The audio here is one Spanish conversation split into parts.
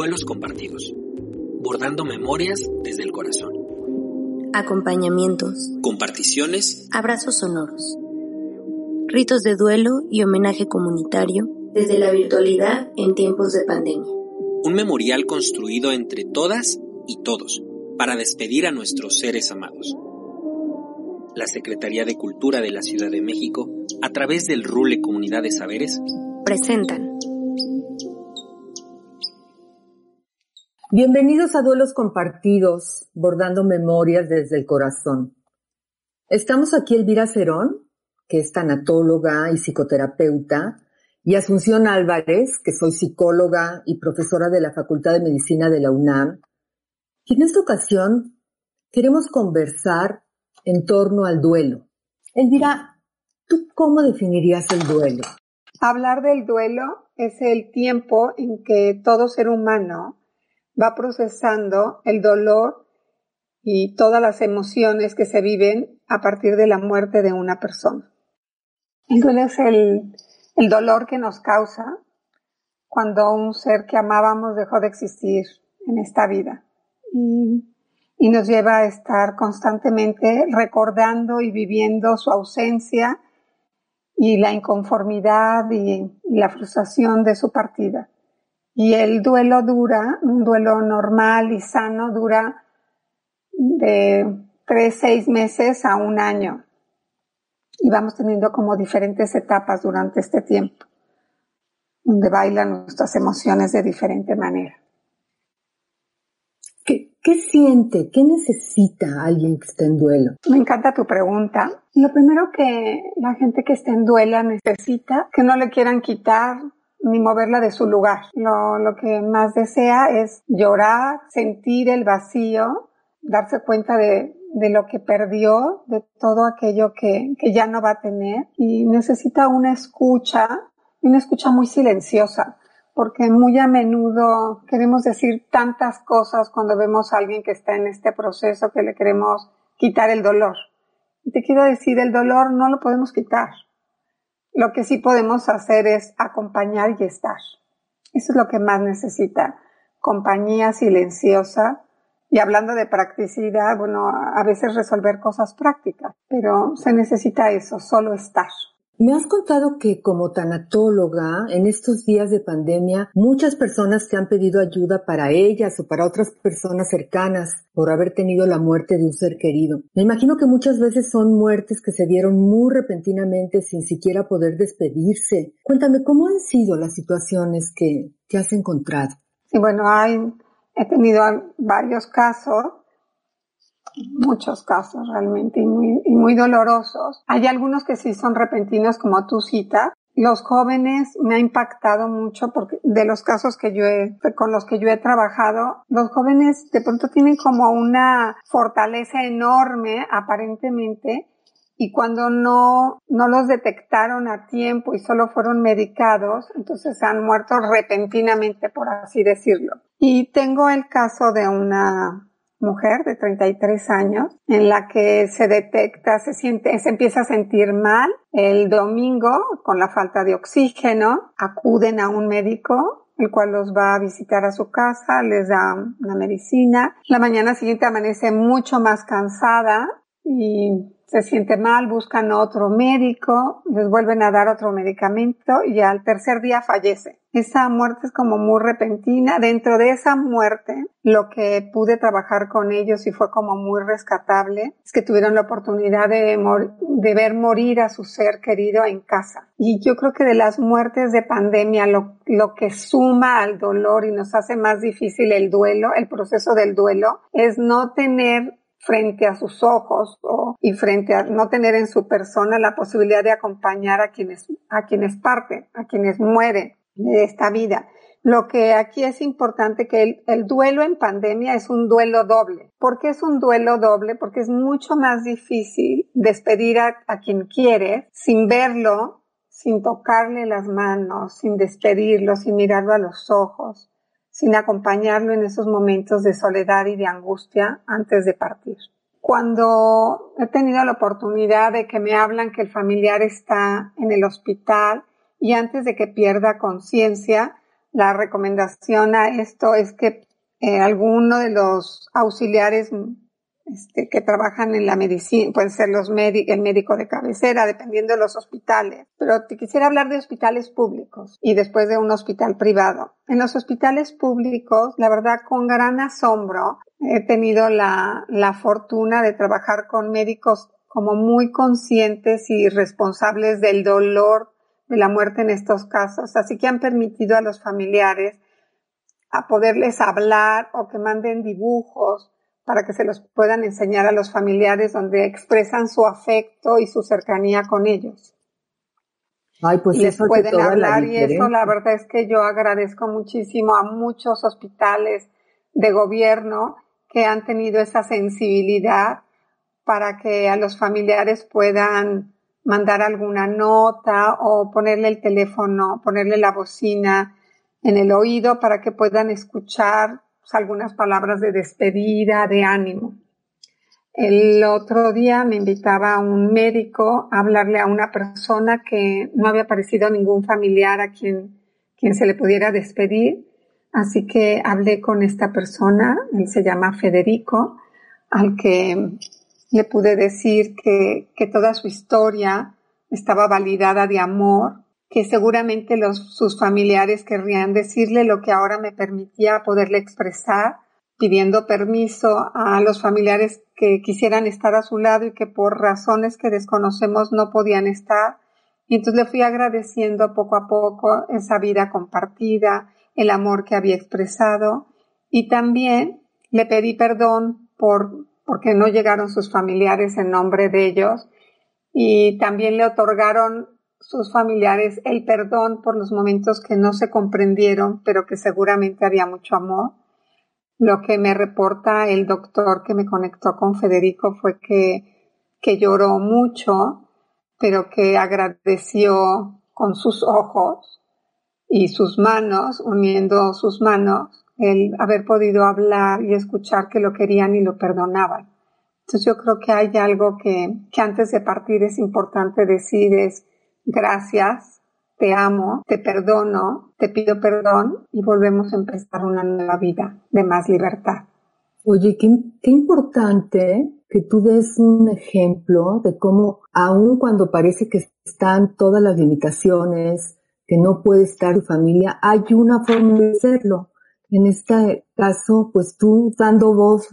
Duelos compartidos. Bordando memorias desde el corazón. Acompañamientos. Comparticiones. Abrazos sonoros. Ritos de duelo y homenaje comunitario desde la virtualidad en tiempos de pandemia. Un memorial construido entre todas y todos para despedir a nuestros seres amados. La Secretaría de Cultura de la Ciudad de México, a través del RULE Comunidad de Saberes, presentan Bienvenidos a Duelos Compartidos, bordando memorias desde el corazón. Estamos aquí Elvira Cerón, que es tanatóloga y psicoterapeuta, y Asunción Álvarez, que soy psicóloga y profesora de la Facultad de Medicina de la UNAM. Y en esta ocasión queremos conversar en torno al duelo. Elvira, ¿tú cómo definirías el duelo? Hablar del duelo es el tiempo en que todo ser humano va procesando el dolor y todas las emociones que se viven a partir de la muerte de una persona. El duelo es el, el dolor que nos causa cuando un ser que amábamos dejó de existir en esta vida y, y nos lleva a estar constantemente recordando y viviendo su ausencia y la inconformidad y la frustración de su partida. Y el duelo dura, un duelo normal y sano dura de tres, seis meses a un año. Y vamos teniendo como diferentes etapas durante este tiempo, donde bailan nuestras emociones de diferente manera. ¿Qué, ¿Qué, siente? ¿Qué necesita alguien que está en duelo? Me encanta tu pregunta. Lo primero que la gente que está en duelo necesita, que no le quieran quitar ni moverla de su lugar. Lo, lo que más desea es llorar, sentir el vacío, darse cuenta de, de lo que perdió, de todo aquello que, que ya no va a tener y necesita una escucha, una escucha muy silenciosa, porque muy a menudo queremos decir tantas cosas cuando vemos a alguien que está en este proceso que le queremos quitar el dolor. Y te quiero decir, el dolor no lo podemos quitar. Lo que sí podemos hacer es acompañar y estar. Eso es lo que más necesita. Compañía silenciosa. Y hablando de practicidad, bueno, a veces resolver cosas prácticas, pero se necesita eso, solo estar. Me has contado que como tanatóloga, en estos días de pandemia, muchas personas te han pedido ayuda para ellas o para otras personas cercanas por haber tenido la muerte de un ser querido. Me imagino que muchas veces son muertes que se dieron muy repentinamente sin siquiera poder despedirse. Cuéntame, ¿cómo han sido las situaciones que te has encontrado? Y bueno, hay, he tenido varios casos muchos casos realmente y muy, y muy dolorosos. Hay algunos que sí son repentinos como tu cita. Los jóvenes me ha impactado mucho porque de los casos que yo he, con los que yo he trabajado, los jóvenes de pronto tienen como una fortaleza enorme aparentemente y cuando no, no los detectaron a tiempo y solo fueron medicados, entonces se han muerto repentinamente, por así decirlo. Y tengo el caso de una mujer de 33 años en la que se detecta, se siente, se empieza a sentir mal. El domingo, con la falta de oxígeno, acuden a un médico el cual los va a visitar a su casa, les da una medicina. La mañana siguiente amanece mucho más cansada y se siente mal, buscan otro médico, les vuelven a dar otro medicamento y al tercer día fallece. Esa muerte es como muy repentina. Dentro de esa muerte, lo que pude trabajar con ellos y fue como muy rescatable es que tuvieron la oportunidad de, ver morir a su ser querido en casa. Y yo creo que de las muertes de pandemia, lo, lo que suma al dolor y nos hace más difícil el duelo, el proceso del duelo, es no tener frente a sus ojos o, y frente a no tener en su persona la posibilidad de acompañar a quienes, a quienes parten, a quienes mueren de esta vida. Lo que aquí es importante que el, el, duelo en pandemia es un duelo doble. ¿Por qué es un duelo doble? Porque es mucho más difícil despedir a, a quien quieres sin verlo, sin tocarle las manos, sin despedirlo, sin mirarlo a los ojos sin acompañarlo en esos momentos de soledad y de angustia antes de partir. Cuando he tenido la oportunidad de que me hablan que el familiar está en el hospital y antes de que pierda conciencia, la recomendación a esto es que eh, alguno de los auxiliares este, que trabajan en la medicina, pueden ser los el médico de cabecera, dependiendo de los hospitales. Pero te quisiera hablar de hospitales públicos y después de un hospital privado. En los hospitales públicos, la verdad, con gran asombro, he tenido la, la fortuna de trabajar con médicos como muy conscientes y responsables del dolor de la muerte en estos casos, así que han permitido a los familiares a poderles hablar o que manden dibujos para que se los puedan enseñar a los familiares donde expresan su afecto y su cercanía con ellos. Ay, pues y les pueden hablar y eso la verdad es que yo agradezco muchísimo a muchos hospitales de gobierno que han tenido esa sensibilidad para que a los familiares puedan mandar alguna nota o ponerle el teléfono, ponerle la bocina en el oído para que puedan escuchar algunas palabras de despedida, de ánimo. El otro día me invitaba un médico a hablarle a una persona que no había aparecido ningún familiar a quien, quien se le pudiera despedir. Así que hablé con esta persona, él se llama Federico, al que le pude decir que, que toda su historia estaba validada de amor, que seguramente los, sus familiares querrían decirle lo que ahora me permitía poderle expresar, pidiendo permiso a los familiares que quisieran estar a su lado y que por razones que desconocemos no podían estar. Y entonces le fui agradeciendo poco a poco esa vida compartida, el amor que había expresado y también le pedí perdón por porque no llegaron sus familiares en nombre de ellos y también le otorgaron sus familiares el perdón por los momentos que no se comprendieron, pero que seguramente había mucho amor. Lo que me reporta el doctor que me conectó con Federico fue que, que lloró mucho, pero que agradeció con sus ojos y sus manos, uniendo sus manos, el haber podido hablar y escuchar que lo querían y lo perdonaban. Entonces yo creo que hay algo que, que antes de partir es importante decir es, gracias, te amo, te perdono, te pido perdón y volvemos a empezar una nueva vida de más libertad. Oye, qué, importante que tú des un ejemplo de cómo, aun cuando parece que están todas las limitaciones, que no puede estar tu familia, hay una forma de hacerlo. En este caso, pues tú dando voz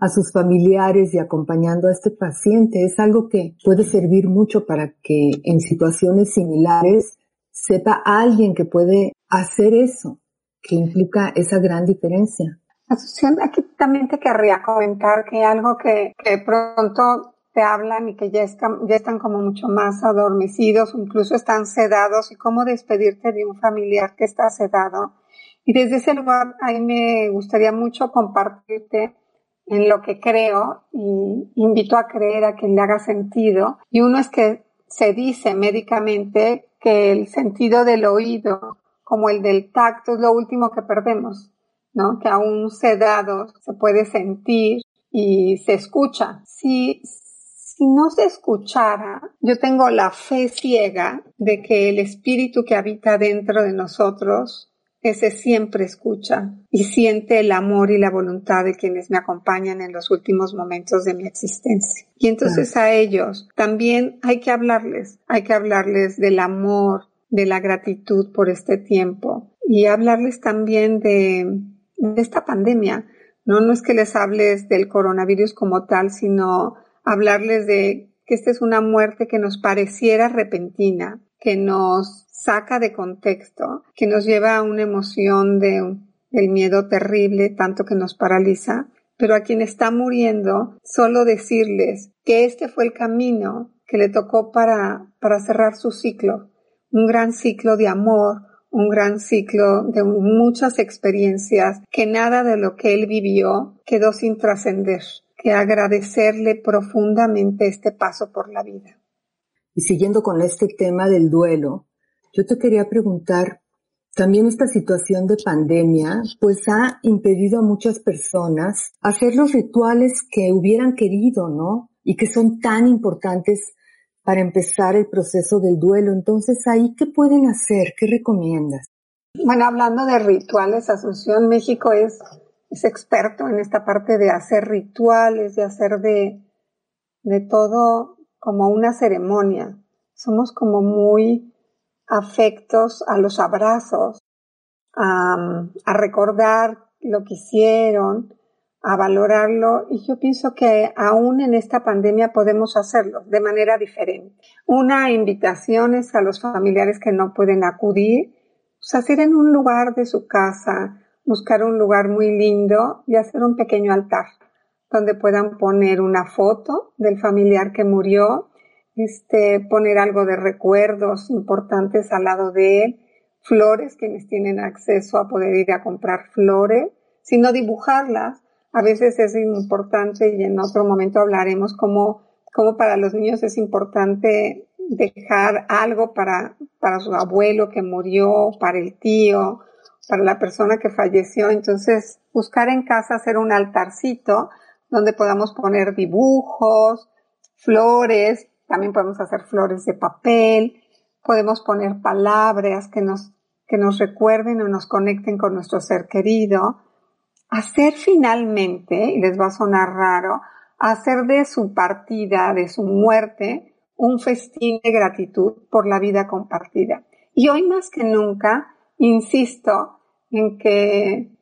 a sus familiares y acompañando a este paciente. Es algo que puede servir mucho para que en situaciones similares sepa alguien que puede hacer eso, que implica esa gran diferencia. Aquí también te querría comentar que algo que, que pronto te hablan y que ya están, ya están como mucho más adormecidos, incluso están sedados, y cómo despedirte de un familiar que está sedado. Y desde ese lugar, ahí me gustaría mucho compartirte en lo que creo y invito a creer a quien le haga sentido. Y uno es que se dice médicamente que el sentido del oído, como el del tacto, es lo último que perdemos, ¿no? Que aún sedado se puede sentir y se escucha. Si, si no se escuchara, yo tengo la fe ciega de que el espíritu que habita dentro de nosotros ese siempre escucha y siente el amor y la voluntad de quienes me acompañan en los últimos momentos de mi existencia. Y entonces a ellos también hay que hablarles, hay que hablarles del amor, de la gratitud por este tiempo y hablarles también de, de esta pandemia. No, no es que les hables del coronavirus como tal, sino hablarles de que esta es una muerte que nos pareciera repentina, que nos saca de contexto, que nos lleva a una emoción de, del miedo terrible, tanto que nos paraliza, pero a quien está muriendo, solo decirles que este fue el camino que le tocó para, para cerrar su ciclo, un gran ciclo de amor, un gran ciclo de muchas experiencias, que nada de lo que él vivió quedó sin trascender, que agradecerle profundamente este paso por la vida. Y siguiendo con este tema del duelo, yo te quería preguntar, también esta situación de pandemia pues ha impedido a muchas personas hacer los rituales que hubieran querido, ¿no? Y que son tan importantes para empezar el proceso del duelo. Entonces, ahí, ¿qué pueden hacer? ¿Qué recomiendas? Bueno, hablando de rituales, Asunción México es, experto en esta parte de hacer rituales, de hacer de, de todo como una ceremonia. Somos como muy afectos a los abrazos, a, recordar lo que hicieron, a valorarlo y yo pienso que aún en esta pandemia podemos hacerlo de manera diferente. Una invitación es a los familiares que no pueden acudir, pues hacer en un lugar de su casa, buscar un lugar muy lindo y hacer un pequeño altar donde puedan poner una foto del familiar que murió este, poner algo de recuerdos importantes al lado de él, flores, quienes tienen acceso a poder ir a comprar flores, sino dibujarlas. A veces es importante y en otro momento hablaremos cómo, cómo para los niños es importante dejar algo para, para su abuelo que murió, para el tío, para la persona que falleció. Entonces, buscar en casa hacer un altarcito donde podamos poner dibujos, flores, también podemos hacer flores de papel, podemos poner palabras que nos, que nos recuerden o nos conecten con nuestro ser querido. Hacer finalmente, y les va a sonar raro, hacer de su partida, de su muerte, un festín de gratitud por la vida compartida. Y hoy más que nunca, insisto en que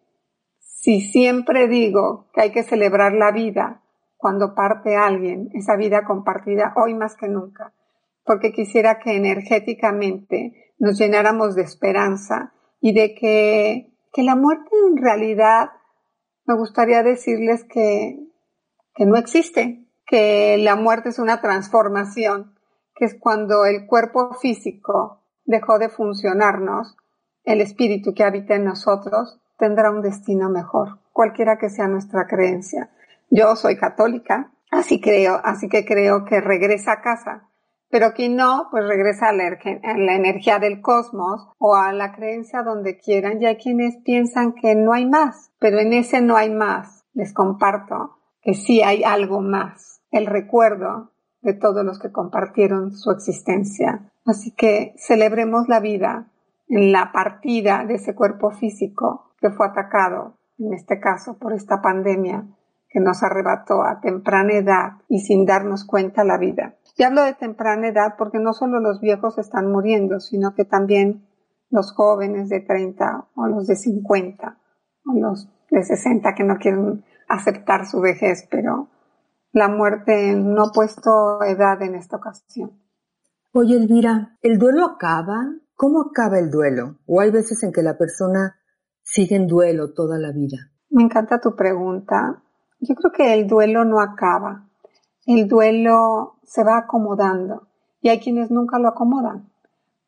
si siempre digo que hay que celebrar la vida, cuando parte alguien, esa vida compartida, hoy más que nunca, porque quisiera que energéticamente nos llenáramos de esperanza y de que, que la muerte en realidad, me gustaría decirles que, que no existe, que la muerte es una transformación, que es cuando el cuerpo físico dejó de funcionarnos, el espíritu que habita en nosotros tendrá un destino mejor, cualquiera que sea nuestra creencia. Yo soy católica, así creo, así que creo que regresa a casa. Pero quien no, pues regresa a la, energía del cosmos o a la creencia donde quieran. Y hay quienes piensan que no hay más, pero en ese no hay más. Les comparto que sí hay algo más. El recuerdo de todos los que compartieron su existencia. Así que celebremos la vida en la partida de ese cuerpo físico que fue atacado, en este caso por esta pandemia, que nos arrebató a temprana edad y sin darnos cuenta la vida. Y hablo de temprana edad porque no solo los viejos están muriendo, sino que también los jóvenes de 30 o los de 50 o los de 60 que no quieren aceptar su vejez, pero la muerte no ha puesto edad en esta ocasión. Oye, Elvira, ¿el duelo acaba? ¿Cómo acaba el duelo? ¿O hay veces en que la persona sigue en duelo toda la vida? Me encanta tu pregunta yo creo que el duelo no acaba. El duelo se va acomodando y hay quienes nunca lo acomodan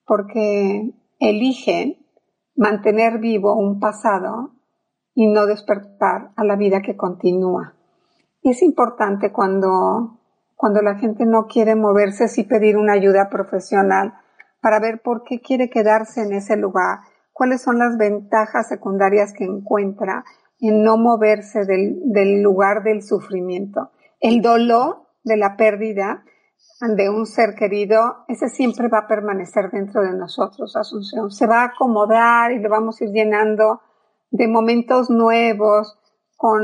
porque eligen mantener vivo un pasado y no despertar a la vida que continúa. Y es importante cuando, cuando la gente no quiere moverse, sí pedir una ayuda profesional para ver por qué quiere quedarse en ese lugar, cuáles son las ventajas secundarias que encuentra en no moverse del, lugar del sufrimiento. El dolor de la pérdida de un ser querido, ese siempre va a permanecer dentro de nosotros, Asunción. Se va a acomodar y lo vamos a ir llenando de momentos nuevos, con,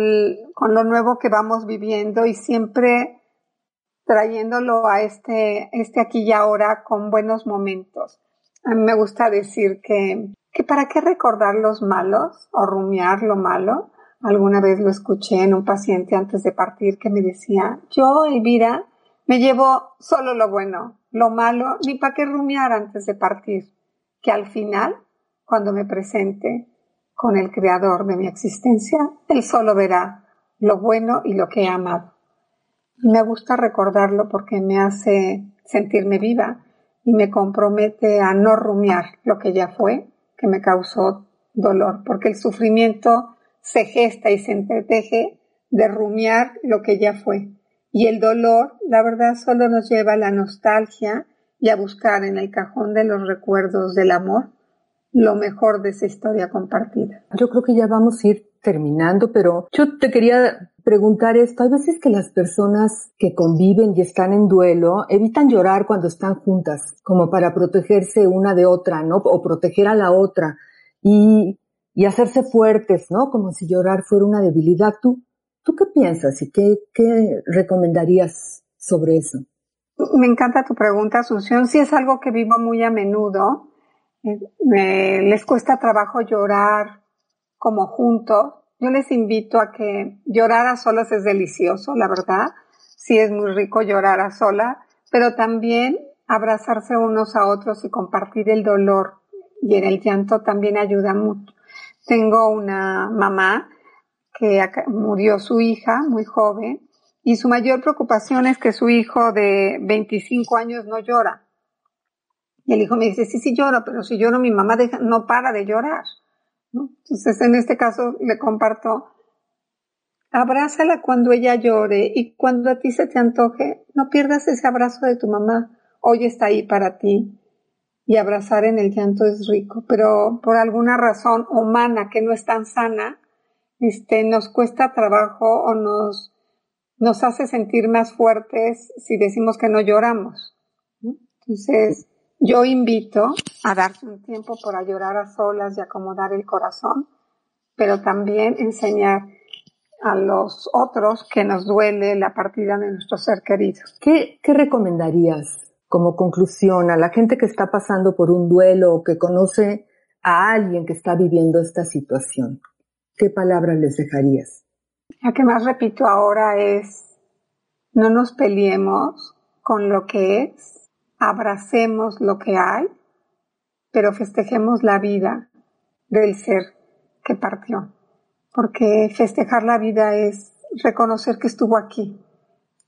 con lo nuevo que vamos viviendo y siempre trayéndolo a este, este aquí y ahora con buenos momentos. A mí me gusta decir que que para qué recordar los malos o rumiar lo malo. Alguna vez lo escuché en un paciente antes de partir que me decía, yo, Elvira, me llevo solo lo bueno, lo malo, ni para qué rumiar antes de partir, que al final, cuando me presente con el creador de mi existencia, él solo verá lo bueno y lo que he amado. Me gusta recordarlo porque me hace sentirme viva y me compromete a no rumiar lo que ya fue, que me causó dolor, porque el sufrimiento se gesta y se entreteje de rumiar lo que ya fue. Y el dolor, la verdad, solo nos lleva a la nostalgia y a buscar en el cajón de los recuerdos del amor lo mejor de esa historia compartida. Yo creo que ya vamos a ir terminando, pero yo te quería preguntar esto. Hay veces que las personas que conviven y están en duelo evitan llorar cuando están juntas, como para protegerse una de otra, ¿no? O proteger a la otra y, y hacerse fuertes, ¿no? Como si llorar fuera una debilidad. ¿Tú, tú qué piensas y qué, qué recomendarías sobre eso? Me encanta tu pregunta, Asunción. Sí es algo que vivo muy a menudo. Les cuesta trabajo llorar como juntos. Yo les invito a que llorar a solas es delicioso, la verdad. Sí es muy rico llorar a solas, pero también abrazarse unos a otros y compartir el dolor y en el llanto también ayuda mucho. Tengo una mamá que murió su hija muy joven y su mayor preocupación es que su hijo de 25 años no llora. Y el hijo me dice, sí, sí lloro, pero si lloro mi mamá no para de llorar. Entonces, en este caso le comparto, abrázala cuando ella llore y cuando a ti se te antoje, no pierdas ese abrazo de tu mamá. Hoy está ahí para ti. Y abrazar en el llanto es rico, pero por alguna razón humana que no es tan sana, este, nos cuesta trabajo o nos, nos hace sentir más fuertes si decimos que no lloramos. Entonces, yo invito a darse un tiempo para llorar a solas y acomodar el corazón, pero también enseñar a los otros que nos duele la partida de nuestro ser querido. ¿Qué, qué recomendarías como conclusión a la gente que está pasando por un duelo o que conoce a alguien que está viviendo esta situación? ¿Qué palabras les dejarías? La que más repito ahora es, no nos peleemos con lo que es, abracemos lo que hay, pero festejemos la vida del ser que partió. Porque festejar la vida es reconocer que estuvo aquí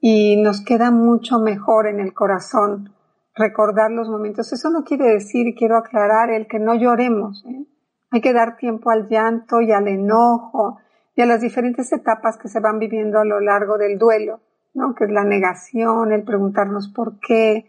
y nos queda mucho mejor en el corazón recordar los momentos. Eso no quiere decir, y quiero aclarar, el que no lloremos. ¿eh? Hay que dar tiempo al llanto y al enojo y a las diferentes etapas que se van viviendo a lo largo del duelo, ¿no? que es la negación, el preguntarnos por qué,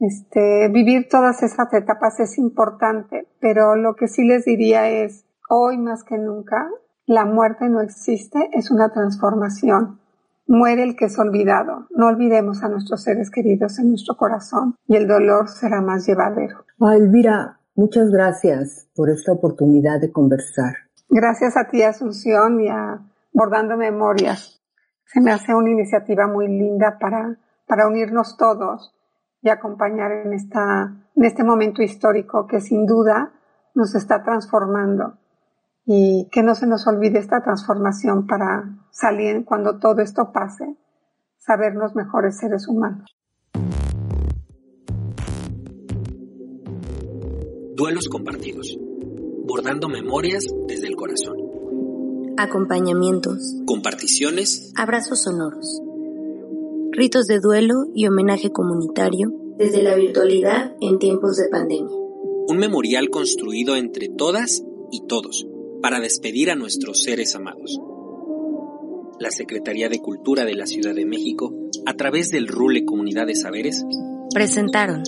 este, vivir todas esas etapas es importante, pero lo que sí les diría es, hoy más que nunca, la muerte no existe, es una transformación. Muere el que es olvidado. No olvidemos a nuestros seres queridos en nuestro corazón y el dolor será más llevadero. Ah, Elvira, muchas gracias por esta oportunidad de conversar. Gracias a ti, Asunción, y a Bordando Memorias. Se me hace una iniciativa muy linda para, para unirnos todos y acompañar en, esta, en este momento histórico que sin duda nos está transformando y que no se nos olvide esta transformación para salir cuando todo esto pase, sabernos mejores seres humanos. Duelos compartidos. Bordando memorias desde el corazón. Acompañamientos. Comparticiones. Abrazos sonoros ritos de duelo y homenaje comunitario desde la virtualidad en tiempos de pandemia. Un memorial construido entre todas y todos para despedir a nuestros seres amados. La Secretaría de Cultura de la Ciudad de México, a través del RULE Comunidad de Saberes, presentaron